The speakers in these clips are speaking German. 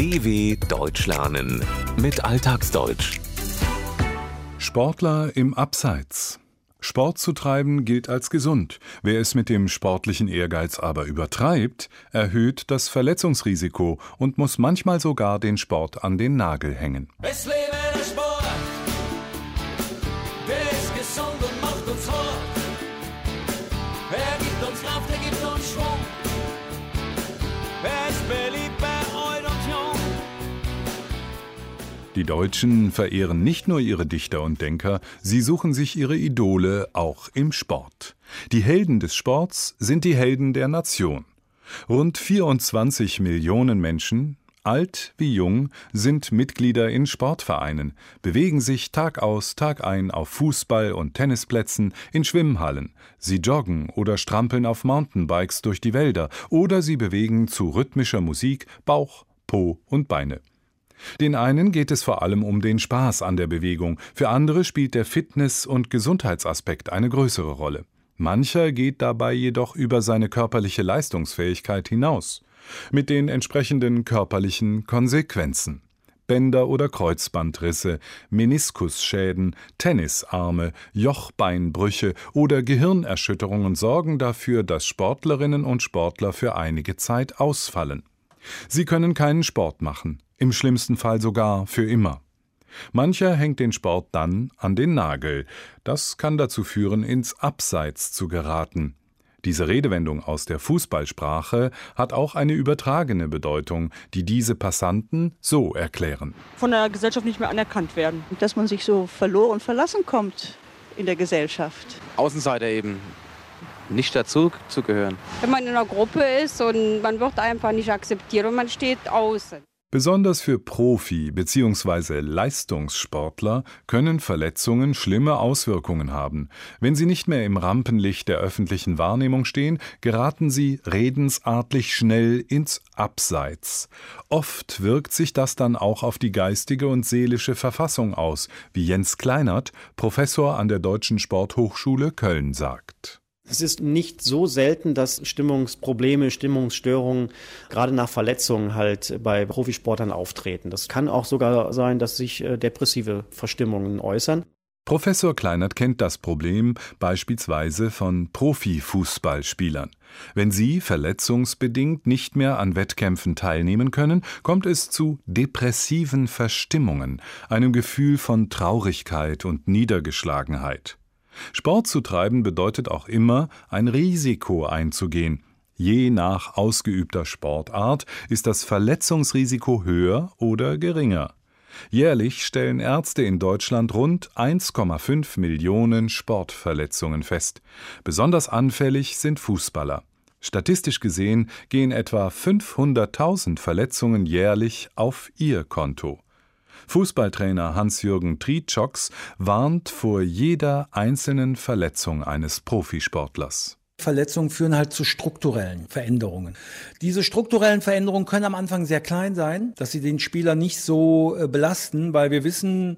DW Deutsch lernen mit Alltagsdeutsch. Sportler im Abseits. Sport zu treiben gilt als gesund. Wer es mit dem sportlichen Ehrgeiz aber übertreibt, erhöht das Verletzungsrisiko und muss manchmal sogar den Sport an den Nagel hängen. Es lebe der Sport, der ist gesund und macht uns hart. Er gibt uns Kraft, er gibt uns Schwung. Die Deutschen verehren nicht nur ihre Dichter und Denker, sie suchen sich ihre Idole auch im Sport. Die Helden des Sports sind die Helden der Nation. Rund 24 Millionen Menschen, alt wie jung, sind Mitglieder in Sportvereinen, bewegen sich Tag aus, Tag ein auf Fußball- und Tennisplätzen, in Schwimmhallen. Sie joggen oder strampeln auf Mountainbikes durch die Wälder oder sie bewegen zu rhythmischer Musik Bauch, Po und Beine. Den einen geht es vor allem um den Spaß an der Bewegung, für andere spielt der Fitness- und Gesundheitsaspekt eine größere Rolle. Mancher geht dabei jedoch über seine körperliche Leistungsfähigkeit hinaus, mit den entsprechenden körperlichen Konsequenzen. Bänder- oder Kreuzbandrisse, Meniskusschäden, Tennisarme, Jochbeinbrüche oder Gehirnerschütterungen sorgen dafür, dass Sportlerinnen und Sportler für einige Zeit ausfallen. Sie können keinen Sport machen, im schlimmsten Fall sogar für immer. Mancher hängt den Sport dann an den Nagel. Das kann dazu führen, ins Abseits zu geraten. Diese Redewendung aus der Fußballsprache hat auch eine übertragene Bedeutung, die diese Passanten so erklären. von der Gesellschaft nicht mehr anerkannt werden. dass man sich so verloren und verlassen kommt in der Gesellschaft. Außenseiter eben nicht dazu zu gehören. wenn man in einer Gruppe ist und man wird einfach nicht akzeptiert und man steht außen. Besonders für Profi- bzw. Leistungssportler können Verletzungen schlimme Auswirkungen haben. Wenn sie nicht mehr im Rampenlicht der öffentlichen Wahrnehmung stehen, geraten sie redensartlich schnell ins Abseits. Oft wirkt sich das dann auch auf die geistige und seelische Verfassung aus, wie Jens Kleinert, Professor an der Deutschen Sporthochschule Köln sagt. Es ist nicht so selten, dass Stimmungsprobleme, Stimmungsstörungen gerade nach Verletzungen halt bei Profisportlern auftreten. Das kann auch sogar sein, dass sich äh, depressive Verstimmungen äußern. Professor Kleinert kennt das Problem beispielsweise von Profifußballspielern. Wenn sie verletzungsbedingt nicht mehr an Wettkämpfen teilnehmen können, kommt es zu depressiven Verstimmungen, einem Gefühl von Traurigkeit und Niedergeschlagenheit. Sport zu treiben bedeutet auch immer, ein Risiko einzugehen. Je nach ausgeübter Sportart ist das Verletzungsrisiko höher oder geringer. Jährlich stellen Ärzte in Deutschland rund 1,5 Millionen Sportverletzungen fest. Besonders anfällig sind Fußballer. Statistisch gesehen gehen etwa 500.000 Verletzungen jährlich auf ihr Konto. Fußballtrainer Hans-Jürgen Trietschoks warnt vor jeder einzelnen Verletzung eines Profisportlers. Verletzungen führen halt zu strukturellen Veränderungen. Diese strukturellen Veränderungen können am Anfang sehr klein sein, dass sie den Spieler nicht so äh, belasten, weil wir wissen,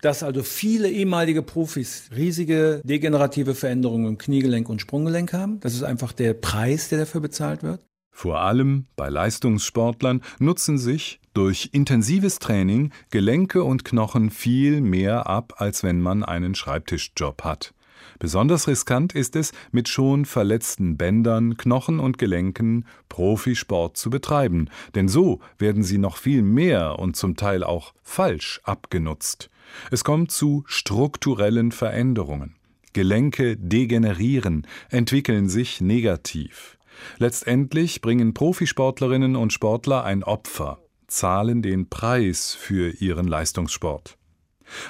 dass also viele ehemalige Profis riesige degenerative Veränderungen im Kniegelenk und Sprunggelenk haben. Das ist einfach der Preis, der dafür bezahlt wird. Vor allem bei Leistungssportlern nutzen sich durch intensives Training Gelenke und Knochen viel mehr ab, als wenn man einen Schreibtischjob hat. Besonders riskant ist es, mit schon verletzten Bändern, Knochen und Gelenken Profisport zu betreiben, denn so werden sie noch viel mehr und zum Teil auch falsch abgenutzt. Es kommt zu strukturellen Veränderungen. Gelenke degenerieren, entwickeln sich negativ. Letztendlich bringen Profisportlerinnen und Sportler ein Opfer, zahlen den Preis für ihren Leistungssport.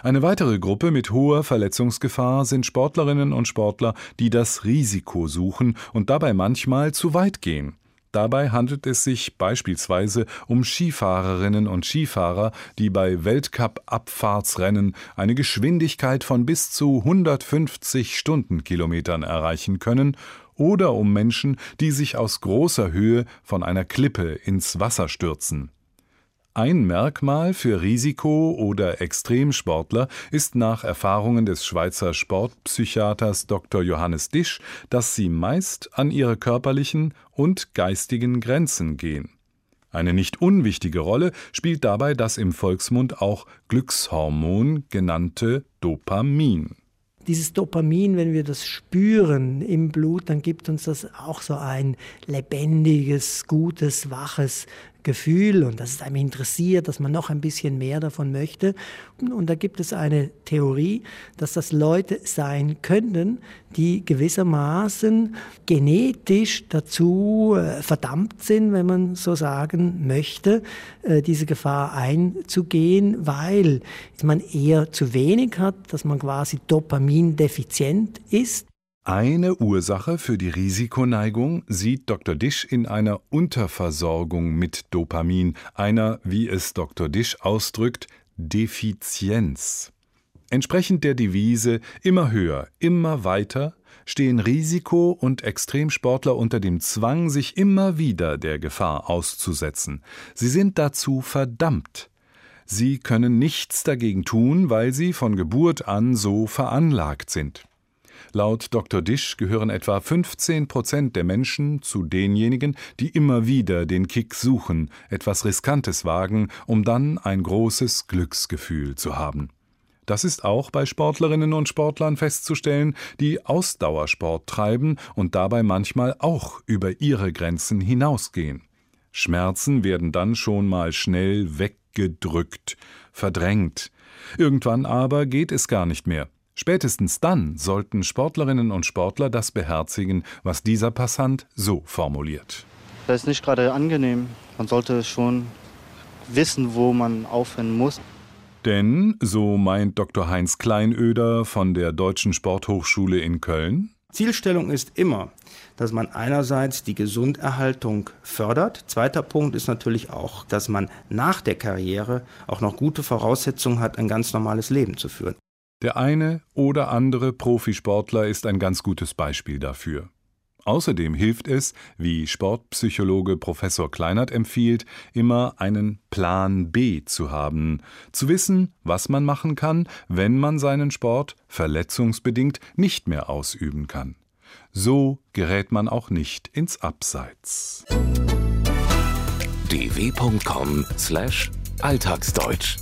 Eine weitere Gruppe mit hoher Verletzungsgefahr sind Sportlerinnen und Sportler, die das Risiko suchen und dabei manchmal zu weit gehen. Dabei handelt es sich beispielsweise um Skifahrerinnen und Skifahrer, die bei Weltcup-Abfahrtsrennen eine Geschwindigkeit von bis zu 150 Stundenkilometern erreichen können, oder um Menschen, die sich aus großer Höhe von einer Klippe ins Wasser stürzen. Ein Merkmal für Risiko- oder Extremsportler ist nach Erfahrungen des Schweizer Sportpsychiaters Dr. Johannes Disch, dass sie meist an ihre körperlichen und geistigen Grenzen gehen. Eine nicht unwichtige Rolle spielt dabei das im Volksmund auch Glückshormon genannte Dopamin. Dieses Dopamin, wenn wir das spüren im Blut, dann gibt uns das auch so ein lebendiges, gutes, waches Gefühl und dass es einem interessiert, dass man noch ein bisschen mehr davon möchte. Und da gibt es eine Theorie, dass das Leute sein könnten, die gewissermaßen genetisch dazu äh, verdammt sind, wenn man so sagen möchte, äh, diese Gefahr einzugehen, weil man eher zu wenig hat, dass man quasi dopamindefizient ist. Eine Ursache für die Risikoneigung sieht Dr. Disch in einer Unterversorgung mit Dopamin, einer, wie es Dr. Disch ausdrückt, Defizienz. Entsprechend der Devise immer höher, immer weiter stehen Risiko- und Extremsportler unter dem Zwang, sich immer wieder der Gefahr auszusetzen. Sie sind dazu verdammt. Sie können nichts dagegen tun, weil sie von Geburt an so veranlagt sind. Laut Dr. Disch gehören etwa 15 Prozent der Menschen zu denjenigen, die immer wieder den Kick suchen, etwas Riskantes wagen, um dann ein großes Glücksgefühl zu haben. Das ist auch bei Sportlerinnen und Sportlern festzustellen, die Ausdauersport treiben und dabei manchmal auch über ihre Grenzen hinausgehen. Schmerzen werden dann schon mal schnell weggedrückt, verdrängt. Irgendwann aber geht es gar nicht mehr. Spätestens dann sollten Sportlerinnen und Sportler das beherzigen, was dieser Passant so formuliert. Das ist nicht gerade angenehm. Man sollte schon wissen, wo man aufhören muss. Denn, so meint Dr. Heinz Kleinöder von der Deutschen Sporthochschule in Köln, Zielstellung ist immer, dass man einerseits die Gesunderhaltung fördert. Zweiter Punkt ist natürlich auch, dass man nach der Karriere auch noch gute Voraussetzungen hat, ein ganz normales Leben zu führen. Der eine oder andere Profisportler ist ein ganz gutes Beispiel dafür. Außerdem hilft es, wie Sportpsychologe Professor Kleinert empfiehlt, immer einen Plan B zu haben, zu wissen, was man machen kann, wenn man seinen Sport verletzungsbedingt nicht mehr ausüben kann. So gerät man auch nicht ins Abseits. dw.com/alltagsdeutsch